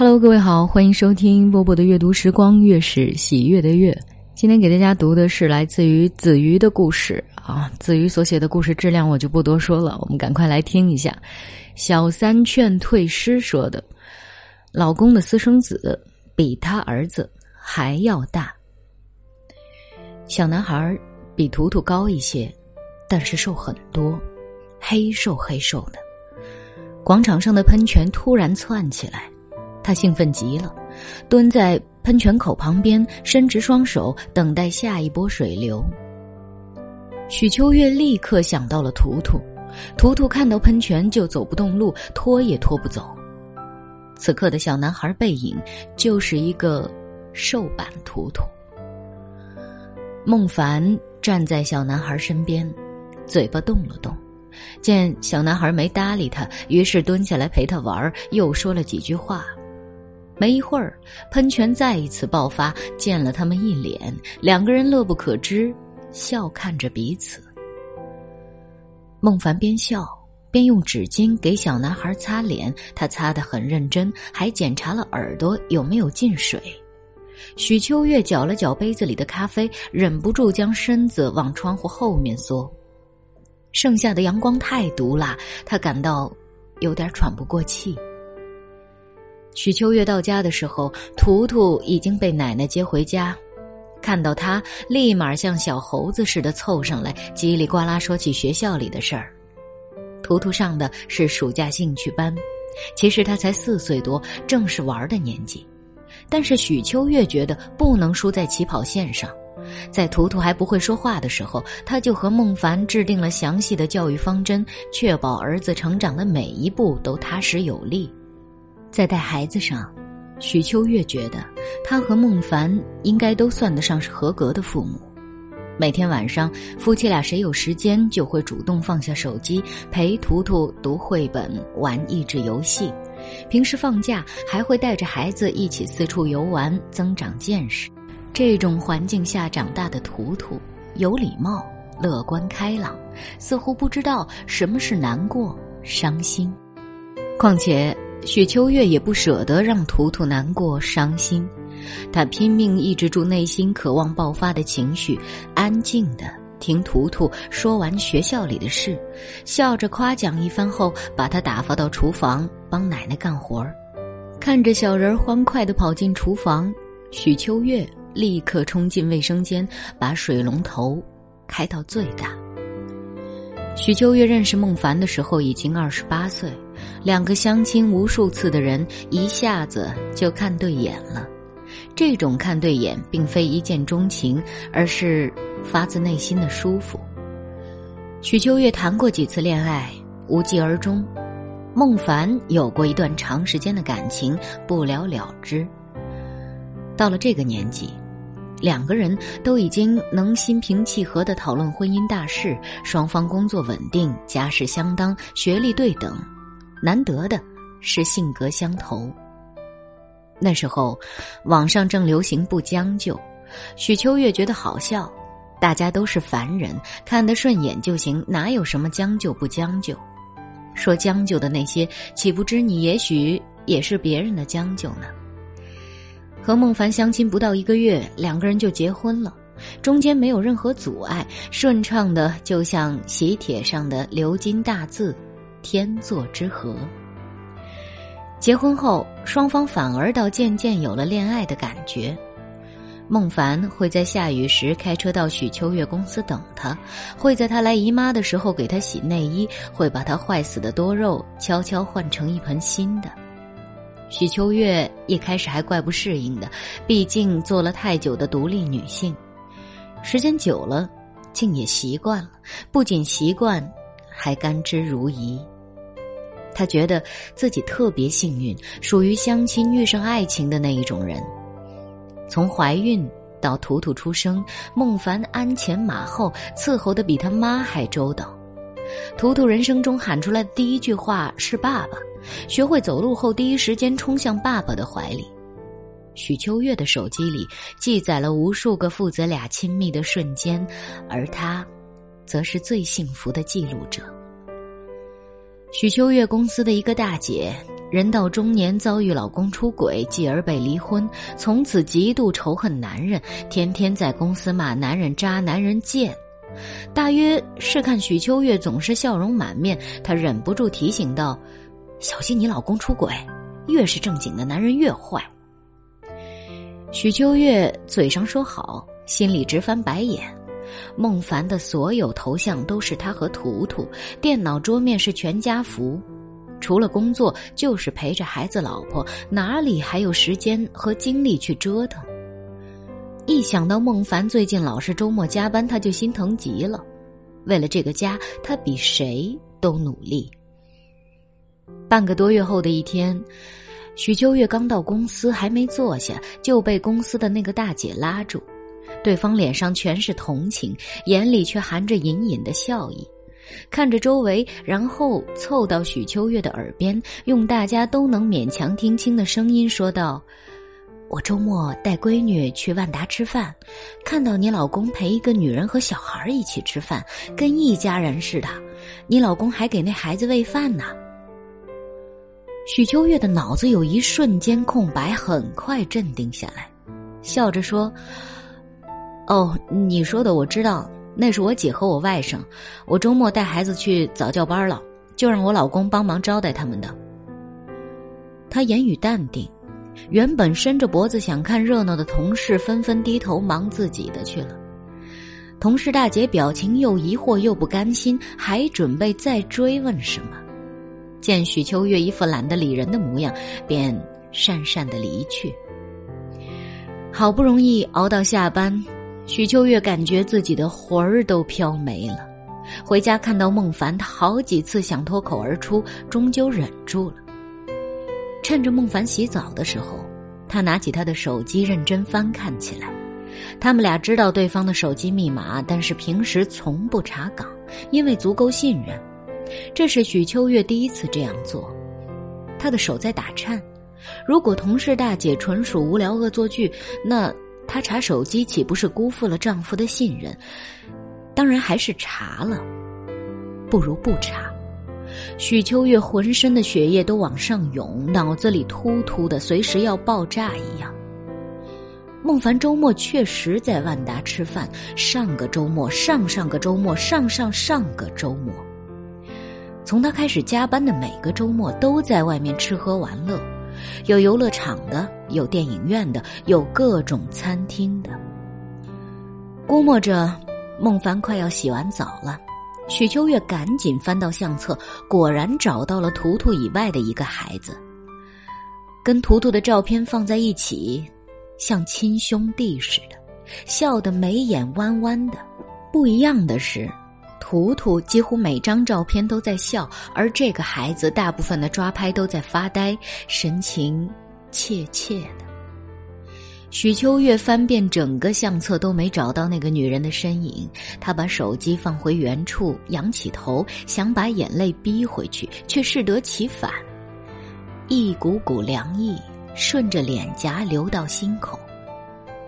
Hello，各位好，欢迎收听波波的阅读时光，月是喜悦的月。今天给大家读的是来自于子瑜的故事啊，子瑜所写的故事质量我就不多说了，我们赶快来听一下。小三劝退师说的：“老公的私生子比他儿子还要大。小男孩比图图高一些，但是瘦很多，黑瘦黑瘦的。广场上的喷泉突然窜起来。”他兴奋极了，蹲在喷泉口旁边，伸直双手等待下一波水流。许秋月立刻想到了图图，图图看到喷泉就走不动路，拖也拖不走。此刻的小男孩背影就是一个瘦版图图。孟凡站在小男孩身边，嘴巴动了动，见小男孩没搭理他，于是蹲下来陪他玩，又说了几句话。没一会儿，喷泉再一次爆发，溅了他们一脸。两个人乐不可支，笑看着彼此。孟凡边笑边用纸巾给小男孩擦脸，他擦得很认真，还检查了耳朵有没有进水。许秋月搅了搅杯子里的咖啡，忍不住将身子往窗户后面缩。盛夏的阳光太毒辣，他感到有点喘不过气。许秋月到家的时候，图图已经被奶奶接回家。看到他，立马像小猴子似的凑上来，叽里呱啦说起学校里的事儿。图图上的是暑假兴趣班，其实他才四岁多，正是玩的年纪。但是许秋月觉得不能输在起跑线上，在图图还不会说话的时候，他就和孟凡制定了详细的教育方针，确保儿子成长的每一步都踏实有力。在带孩子上，许秋月觉得他和孟凡应该都算得上是合格的父母。每天晚上，夫妻俩谁有时间就会主动放下手机，陪图图读绘本、玩益智游戏。平时放假还会带着孩子一起四处游玩，增长见识。这种环境下长大的图图，有礼貌、乐观开朗，似乎不知道什么是难过、伤心。况且。许秋月也不舍得让图图难过伤心，他拼命抑制住内心渴望爆发的情绪，安静的听图图说完学校里的事，笑着夸奖一番后，把他打发到厨房帮奶奶干活儿。看着小人欢快的跑进厨房，许秋月立刻冲进卫生间，把水龙头开到最大。许秋月认识孟凡的时候已经二十八岁。两个相亲无数次的人一下子就看对眼了，这种看对眼并非一见钟情，而是发自内心的舒服。许秋月谈过几次恋爱，无疾而终；孟凡有过一段长时间的感情，不了了之。到了这个年纪，两个人都已经能心平气和的讨论婚姻大事，双方工作稳定，家世相当，学历对等。难得的是性格相投。那时候，网上正流行不将就，许秋月觉得好笑，大家都是凡人，看得顺眼就行，哪有什么将就不将就？说将就的那些，岂不知你也许也是别人的将就呢？和孟凡相亲不到一个月，两个人就结婚了，中间没有任何阻碍，顺畅的就像喜帖上的鎏金大字。天作之合。结婚后，双方反而倒渐渐有了恋爱的感觉。孟凡会在下雨时开车到许秋月公司等他，会在他来姨妈的时候给他洗内衣，会把他坏死的多肉悄悄换成一盆新的。许秋月一开始还怪不适应的，毕竟做了太久的独立女性，时间久了，竟也习惯了。不仅习惯。还甘之如饴。他觉得自己特别幸运，属于相亲遇上爱情的那一种人。从怀孕到图图出生，孟凡鞍前马后伺候的比他妈还周到。图图人生中喊出来的第一句话是“爸爸”，学会走路后第一时间冲向爸爸的怀里。许秋月的手机里记载了无数个父子俩亲密的瞬间，而他。则是最幸福的记录者。许秋月公司的一个大姐人到中年遭遇老公出轨，继而被离婚，从此极度仇恨男人，天天在公司骂男人渣、男人贱。大约是看许秋月总是笑容满面，她忍不住提醒道：“小心你老公出轨，越是正经的男人越坏。”许秋月嘴上说好，心里直翻白眼。孟凡的所有头像都是他和图图，电脑桌面是全家福，除了工作就是陪着孩子、老婆，哪里还有时间和精力去折腾？一想到孟凡最近老是周末加班，他就心疼极了。为了这个家，他比谁都努力。半个多月后的一天，许秋月刚到公司，还没坐下，就被公司的那个大姐拉住。对方脸上全是同情，眼里却含着隐隐的笑意，看着周围，然后凑到许秋月的耳边，用大家都能勉强听清的声音说道：“我周末带闺女去万达吃饭，看到你老公陪一个女人和小孩一起吃饭，跟一家人似的。你老公还给那孩子喂饭呢。”许秋月的脑子有一瞬间空白，很快镇定下来，笑着说。哦，你说的我知道，那是我姐和我外甥。我周末带孩子去早教班了，就让我老公帮忙招待他们的。他言语淡定，原本伸着脖子想看热闹的同事纷纷低头忙自己的去了。同事大姐表情又疑惑又不甘心，还准备再追问什么，见许秋月一副懒得理人的模样，便讪讪的离去。好不容易熬到下班。许秋月感觉自己的魂儿都飘没了，回家看到孟凡，他好几次想脱口而出，终究忍住了。趁着孟凡洗澡的时候，他拿起他的手机认真翻看起来。他们俩知道对方的手机密码，但是平时从不查岗，因为足够信任。这是许秋月第一次这样做，他的手在打颤。如果同事大姐纯属无聊恶作剧，那……她查手机岂不是辜负了丈夫的信任？当然还是查了，不如不查。许秋月浑身的血液都往上涌，脑子里突突的，随时要爆炸一样。孟凡周末确实在万达吃饭，上个周末、上上个周末、上上上个周末，从他开始加班的每个周末，都在外面吃喝玩乐。有游乐场的，有电影院的，有各种餐厅的。估摸着孟凡快要洗完澡了，许秋月赶紧翻到相册，果然找到了图图以外的一个孩子，跟图图的照片放在一起，像亲兄弟似的，笑得眉眼弯弯的。不一样的是。图图几乎每张照片都在笑，而这个孩子大部分的抓拍都在发呆，神情怯怯的。许秋月翻遍整个相册都没找到那个女人的身影，她把手机放回原处，仰起头想把眼泪逼回去，却适得其反，一股股凉意顺着脸颊流到心口，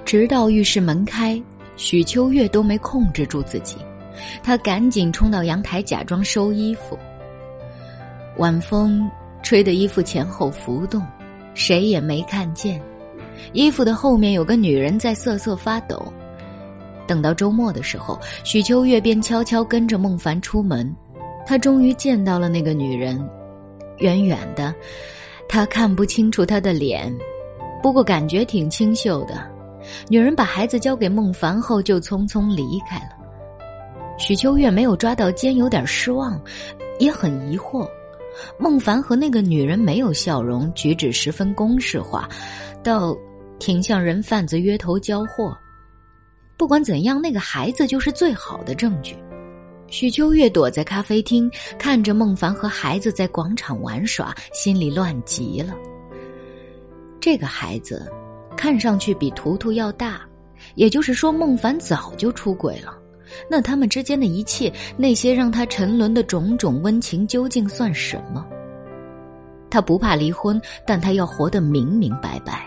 直到浴室门开，许秋月都没控制住自己。他赶紧冲到阳台，假装收衣服。晚风吹得衣服前后浮动，谁也没看见。衣服的后面有个女人在瑟瑟发抖。等到周末的时候，许秋月便悄悄跟着孟凡出门。他终于见到了那个女人，远远的，他看不清楚她的脸，不过感觉挺清秀的。女人把孩子交给孟凡后，就匆匆离开了。许秋月没有抓到奸，有点失望，也很疑惑。孟凡和那个女人没有笑容，举止十分公式化，倒挺像人贩子约头交货。不管怎样，那个孩子就是最好的证据。许秋月躲在咖啡厅，看着孟凡和孩子在广场玩耍，心里乱极了。这个孩子看上去比图图要大，也就是说，孟凡早就出轨了。那他们之间的一切，那些让他沉沦的种种温情，究竟算什么？他不怕离婚，但他要活得明明白白，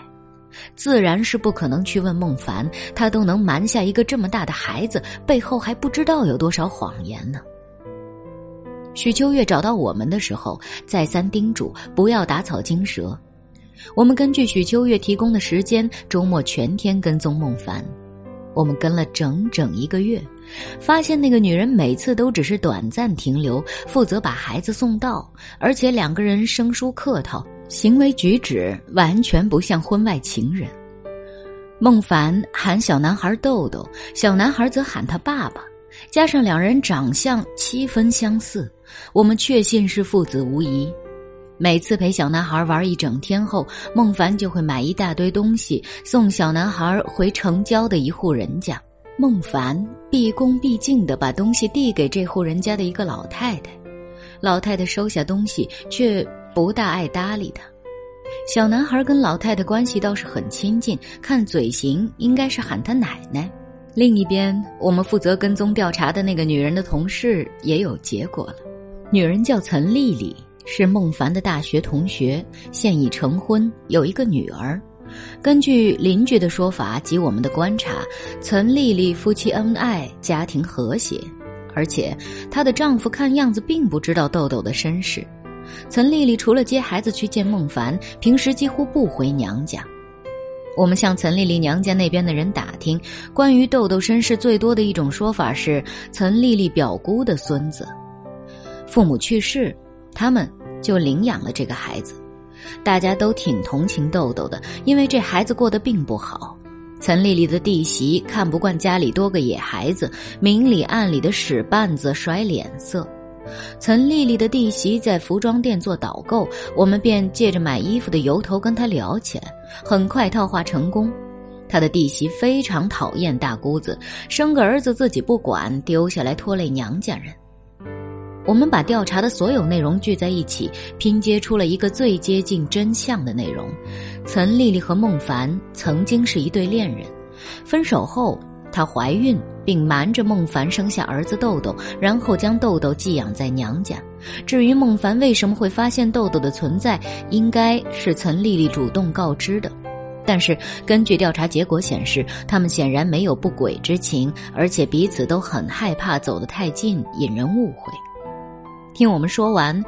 自然是不可能去问孟凡。他都能瞒下一个这么大的孩子，背后还不知道有多少谎言呢。许秋月找到我们的时候，再三叮嘱不要打草惊蛇。我们根据许秋月提供的时间，周末全天跟踪孟凡。我们跟了整整一个月，发现那个女人每次都只是短暂停留，负责把孩子送到，而且两个人生疏客套，行为举止完全不像婚外情人。孟凡喊小男孩豆豆，小男孩则喊他爸爸。加上两人长相七分相似，我们确信是父子无疑。每次陪小男孩玩一整天后，孟凡就会买一大堆东西送小男孩回城郊的一户人家。孟凡毕恭毕敬地把东西递给这户人家的一个老太太，老太太收下东西却不大爱搭理他。小男孩跟老太太关系倒是很亲近，看嘴型应该是喊他奶奶。另一边，我们负责跟踪调查的那个女人的同事也有结果了。女人叫岑丽丽，是孟凡的大学同学，现已成婚，有一个女儿。根据邻居的说法及我们的观察，岑丽丽夫妻恩爱，家庭和谐，而且她的丈夫看样子并不知道豆豆的身世。岑丽丽除了接孩子去见孟凡，平时几乎不回娘家。我们向岑丽丽娘家那边的人打听，关于豆豆身世最多的一种说法是岑丽丽表姑的孙子，父母去世，他们就领养了这个孩子。大家都挺同情豆豆的，因为这孩子过得并不好。岑丽丽的弟媳看不惯家里多个野孩子，明里暗里的使绊子、甩脸色。岑丽丽的弟媳在服装店做导购，我们便借着买衣服的由头跟她聊起来，很快套话成功。她的弟媳非常讨厌大姑子，生个儿子自己不管，丢下来拖累娘家人。我们把调查的所有内容聚在一起，拼接出了一个最接近真相的内容：岑丽丽和孟凡曾经是一对恋人，分手后。她怀孕，并瞒着孟凡生下儿子豆豆，然后将豆豆寄养在娘家。至于孟凡为什么会发现豆豆的存在，应该是岑丽丽主动告知的。但是根据调查结果显示，他们显然没有不轨之情，而且彼此都很害怕走得太近，引人误会。听我们说完，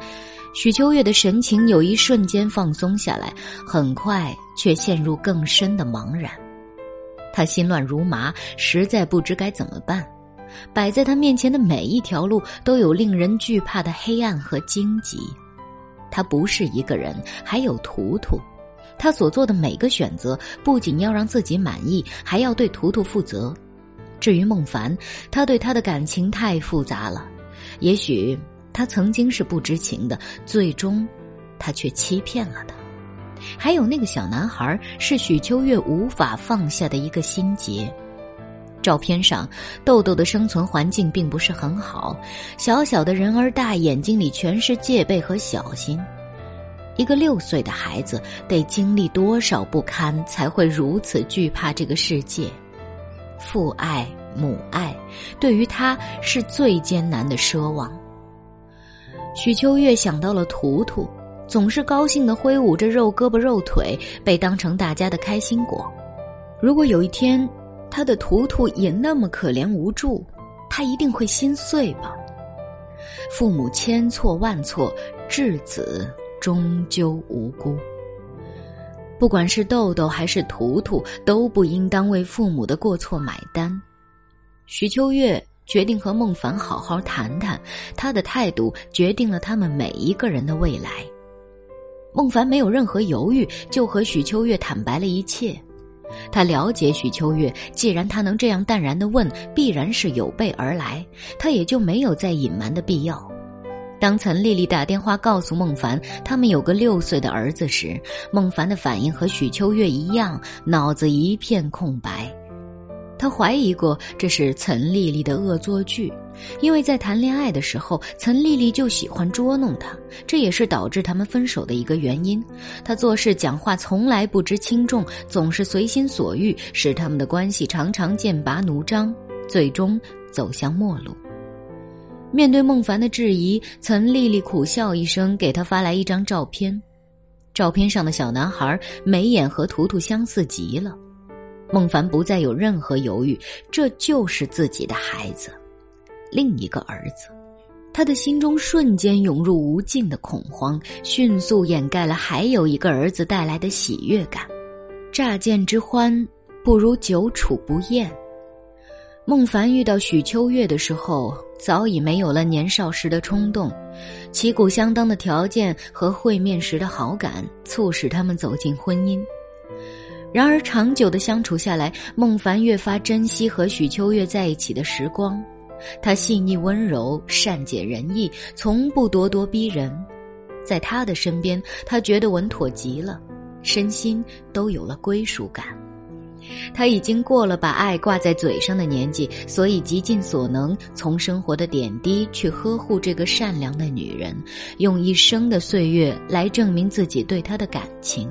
许秋月的神情有一瞬间放松下来，很快却陷入更深的茫然。他心乱如麻，实在不知该怎么办。摆在他面前的每一条路都有令人惧怕的黑暗和荆棘。他不是一个人，还有图图。他所做的每个选择，不仅要让自己满意，还要对图图负责。至于孟凡，他对他的感情太复杂了。也许他曾经是不知情的，最终，他却欺骗了他。还有那个小男孩是许秋月无法放下的一个心结。照片上，豆豆的生存环境并不是很好，小小的人儿大眼睛里全是戒备和小心。一个六岁的孩子得经历多少不堪，才会如此惧怕这个世界？父爱、母爱，对于他是最艰难的奢望。许秋月想到了图图。总是高兴的挥舞着肉胳膊肉腿，被当成大家的开心果。如果有一天，他的图图也那么可怜无助，他一定会心碎吧。父母千错万错，稚子终究无辜。不管是豆豆还是图图，都不应当为父母的过错买单。徐秋月决定和孟凡好好谈谈，他的态度决定了他们每一个人的未来。孟凡没有任何犹豫，就和许秋月坦白了一切。他了解许秋月，既然他能这样淡然的问，必然是有备而来，他也就没有再隐瞒的必要。当岑丽丽打电话告诉孟凡他们有个六岁的儿子时，孟凡的反应和许秋月一样，脑子一片空白。他怀疑过这是岑丽丽的恶作剧，因为在谈恋爱的时候，岑丽丽就喜欢捉弄他，这也是导致他们分手的一个原因。他做事讲话从来不知轻重，总是随心所欲，使他们的关系常常剑拔弩张，最终走向末路。面对孟凡的质疑，岑丽丽苦笑一声，给他发来一张照片。照片上的小男孩眉眼和图图相似极了。孟凡不再有任何犹豫，这就是自己的孩子，另一个儿子。他的心中瞬间涌入无尽的恐慌，迅速掩盖了还有一个儿子带来的喜悦感。乍见之欢，不如久处不厌。孟凡遇到许秋月的时候，早已没有了年少时的冲动，旗鼓相当的条件和会面时的好感，促使他们走进婚姻。然而长久的相处下来，孟凡越发珍惜和许秋月在一起的时光。他细腻温柔，善解人意，从不咄咄逼人。在他的身边，他觉得稳妥极了，身心都有了归属感。他已经过了把爱挂在嘴上的年纪，所以极尽所能从生活的点滴去呵护这个善良的女人，用一生的岁月来证明自己对她的感情。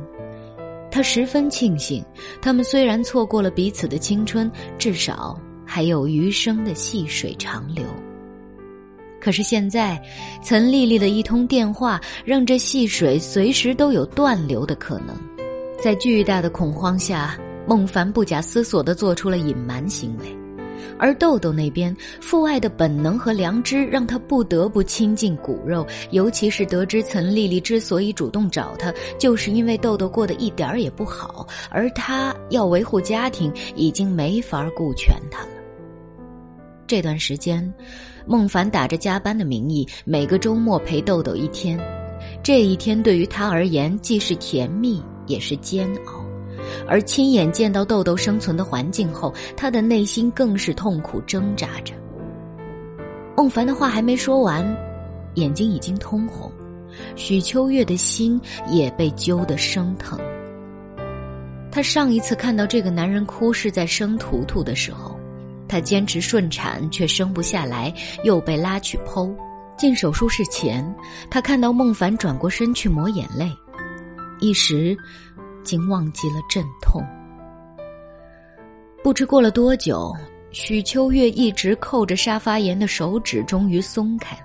他十分庆幸，他们虽然错过了彼此的青春，至少还有余生的细水长流。可是现在，岑丽丽的一通电话，让这细水随时都有断流的可能。在巨大的恐慌下。孟凡不假思索地做出了隐瞒行为，而豆豆那边父爱的本能和良知让他不得不亲近骨肉，尤其是得知岑丽丽之所以主动找他，就是因为豆豆过得一点儿也不好，而他要维护家庭，已经没法顾全他了。这段时间，孟凡打着加班的名义，每个周末陪豆豆一天，这一天对于他而言既是甜蜜，也是煎熬。而亲眼见到豆豆生存的环境后，他的内心更是痛苦挣扎着。孟凡的话还没说完，眼睛已经通红，许秋月的心也被揪得生疼。他上一次看到这个男人哭是在生图图的时候，他坚持顺产却生不下来，又被拉去剖。进手术室前，他看到孟凡转过身去抹眼泪，一时。竟忘记了阵痛。不知过了多久，许秋月一直扣着沙发沿的手指终于松开了。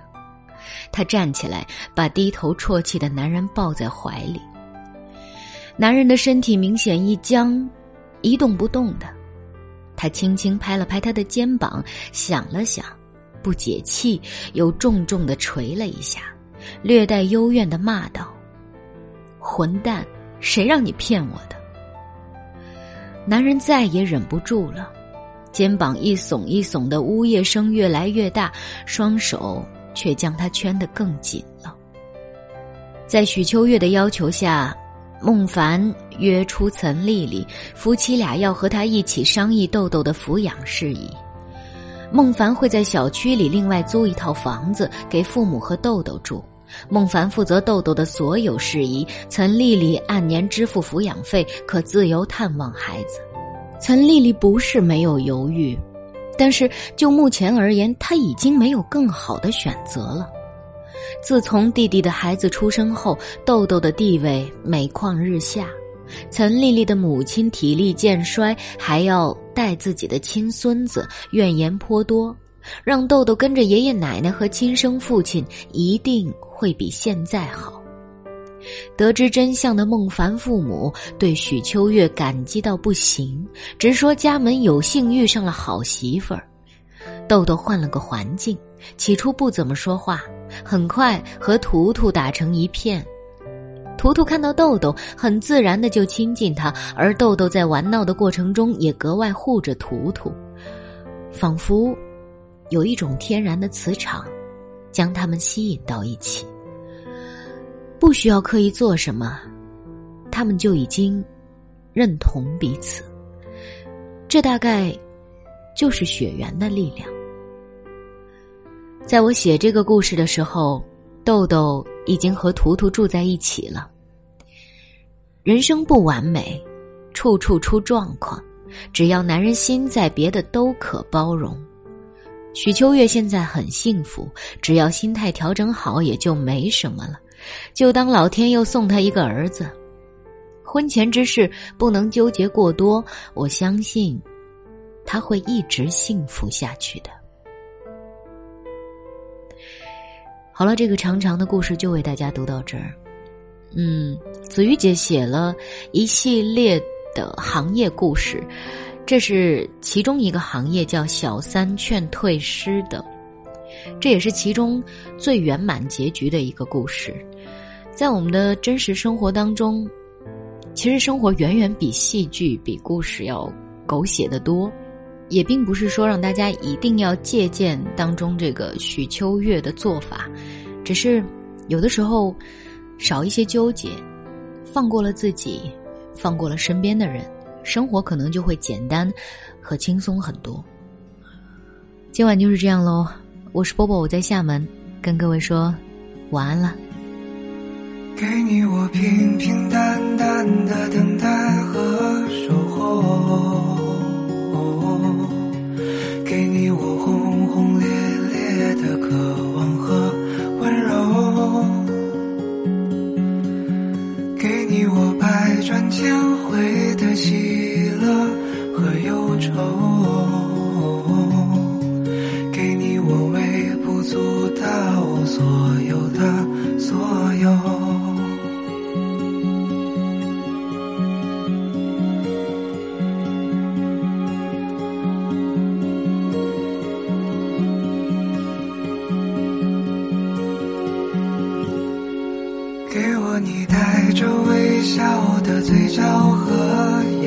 她站起来，把低头啜泣的男人抱在怀里。男人的身体明显一僵，一动不动的。他轻轻拍了拍他的肩膀，想了想，不解气，又重重的捶了一下，略带幽怨的骂道：“混蛋！”谁让你骗我的？男人再也忍不住了，肩膀一耸一耸的呜咽声越来越大，双手却将他圈得更紧了。在许秋月的要求下，孟凡约出岑丽丽，夫妻俩要和他一起商议豆豆的抚养事宜。孟凡会在小区里另外租一套房子给父母和豆豆住。孟凡负责豆豆的所有事宜，岑丽丽按年支付抚养费，可自由探望孩子。岑丽丽不是没有犹豫，但是就目前而言，她已经没有更好的选择了。自从弟弟的孩子出生后，豆豆的地位每况日下，岑丽丽的母亲体力渐衰，还要带自己的亲孙子，怨言颇多。让豆豆跟着爷爷奶奶和亲生父亲，一定会比现在好。得知真相的孟凡父母对许秋月感激到不行，直说家门有幸遇上了好媳妇儿。豆豆换了个环境，起初不怎么说话，很快和图图打成一片。图图看到豆豆，很自然的就亲近他，而豆豆在玩闹的过程中也格外护着图图，仿佛。有一种天然的磁场，将他们吸引到一起。不需要刻意做什么，他们就已经认同彼此。这大概就是血缘的力量。在我写这个故事的时候，豆豆已经和图图住在一起了。人生不完美，处处出状况，只要男人心在，别的都可包容。许秋月现在很幸福，只要心态调整好，也就没什么了。就当老天又送他一个儿子。婚前之事不能纠结过多，我相信他会一直幸福下去的。好了，这个长长的故事就为大家读到这儿。嗯，子瑜姐写了一系列的行业故事。这是其中一个行业，叫“小三劝退师”的。这也是其中最圆满结局的一个故事。在我们的真实生活当中，其实生活远远比戏剧、比故事要狗血的多。也并不是说让大家一定要借鉴当中这个许秋月的做法，只是有的时候少一些纠结，放过了自己，放过了身边的人，生活可能就会简单和轻松很多。今晚就是这样喽，我是波波，我在厦门，跟各位说晚安了。给你我平平淡淡的等待和守候。给你我轰轰烈烈的渴望和温柔，给你我百转千回的心给我你带着微笑的嘴角和眼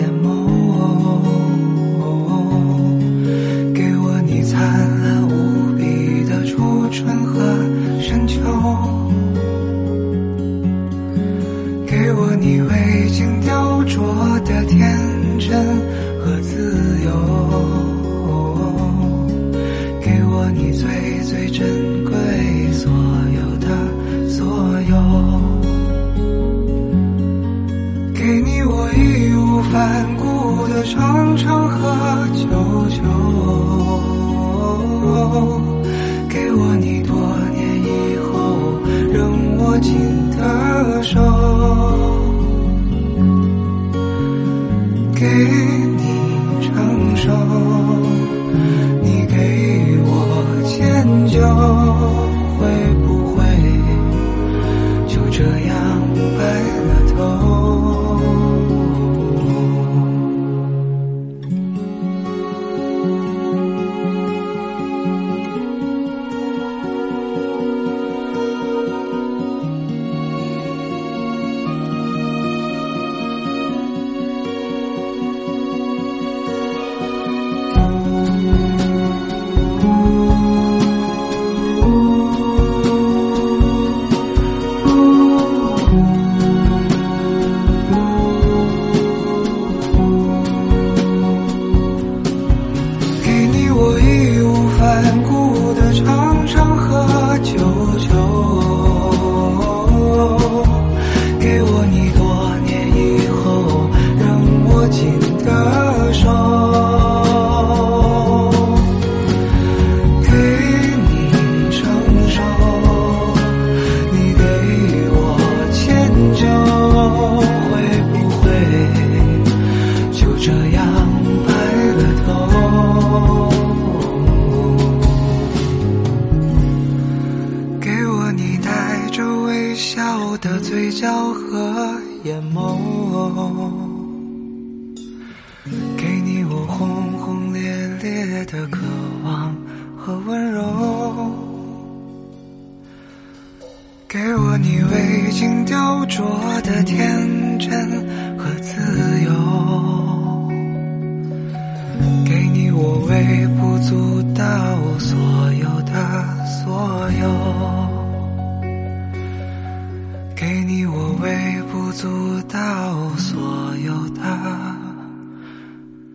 的手，嘴角和眼眸，给你我轰轰烈烈的渴望和温柔，给我你未经雕琢的天真和自由，给你我微不足道所有的所有，给你我微不足道所有的。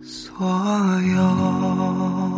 所有。